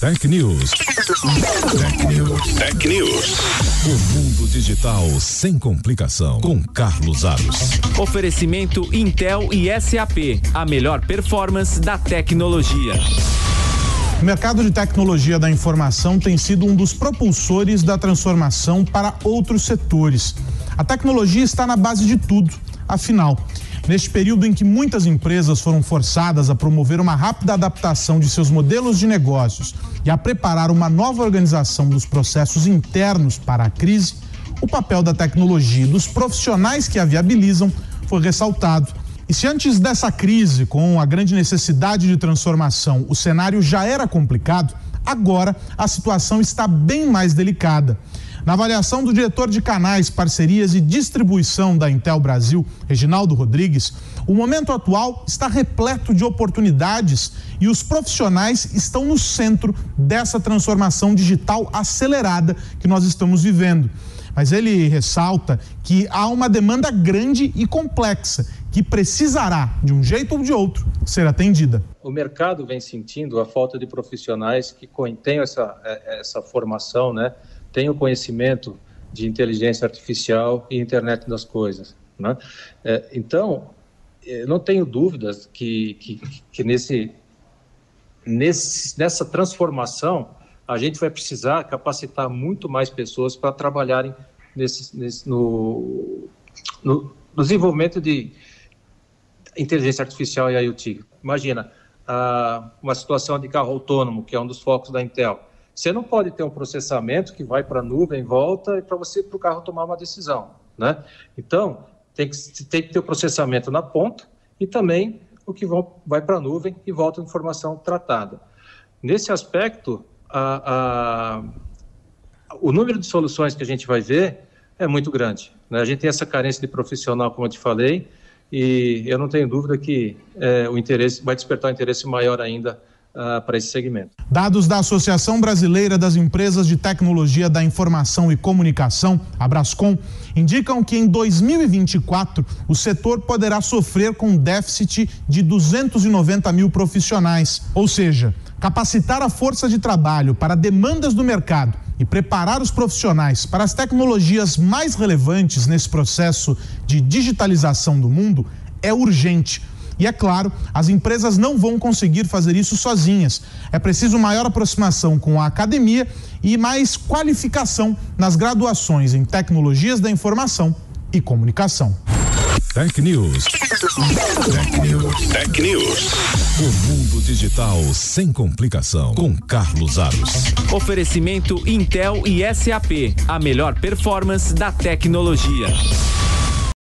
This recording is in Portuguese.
Tech News. Tech News. Tech News. O mundo digital sem complicação. Com Carlos Aros. Oferecimento Intel e SAP. A melhor performance da tecnologia. O mercado de tecnologia da informação tem sido um dos propulsores da transformação para outros setores. A tecnologia está na base de tudo. Afinal, Neste período em que muitas empresas foram forçadas a promover uma rápida adaptação de seus modelos de negócios e a preparar uma nova organização dos processos internos para a crise, o papel da tecnologia e dos profissionais que a viabilizam foi ressaltado. E se antes dessa crise, com a grande necessidade de transformação, o cenário já era complicado, agora a situação está bem mais delicada. Na avaliação do diretor de canais, parcerias e distribuição da Intel Brasil, Reginaldo Rodrigues, o momento atual está repleto de oportunidades e os profissionais estão no centro dessa transformação digital acelerada que nós estamos vivendo. Mas ele ressalta que há uma demanda grande e complexa que precisará, de um jeito ou de outro, ser atendida. O mercado vem sentindo a falta de profissionais que tenham essa, é, essa formação, né? O conhecimento de inteligência artificial e internet das coisas. Né? É, então, não tenho dúvidas que, que, que nesse, nesse, nessa transformação a gente vai precisar capacitar muito mais pessoas para trabalharem nesse, nesse, no, no, no desenvolvimento de inteligência artificial e IoT. Imagina, uh, uma situação de carro autônomo, que é um dos focos da Intel. Você não pode ter um processamento que vai para a nuvem, volta para você para o carro tomar uma decisão, né? Então tem que, tem que ter o processamento na ponta e também o que vai para a nuvem e volta a informação tratada. Nesse aspecto, a, a, o número de soluções que a gente vai ver é muito grande. Né? A gente tem essa carência de profissional, como eu te falei, e eu não tenho dúvida que é, o interesse vai despertar um interesse maior ainda uh, para esse segmento. Dados da Associação Brasileira das Empresas de Tecnologia da Informação e Comunicação, a Brascom, indicam que em 2024 o setor poderá sofrer com um déficit de 290 mil profissionais. Ou seja, capacitar a força de trabalho para demandas do mercado e preparar os profissionais para as tecnologias mais relevantes nesse processo de digitalização do mundo é urgente e é claro, as empresas não vão conseguir fazer isso sozinhas. É preciso maior aproximação com a academia e mais qualificação nas graduações em tecnologias da informação e comunicação. Tech News. Tech News. Tech News. O mundo digital sem complicação. Com Carlos Aros. Oferecimento Intel e SAP. A melhor performance da tecnologia.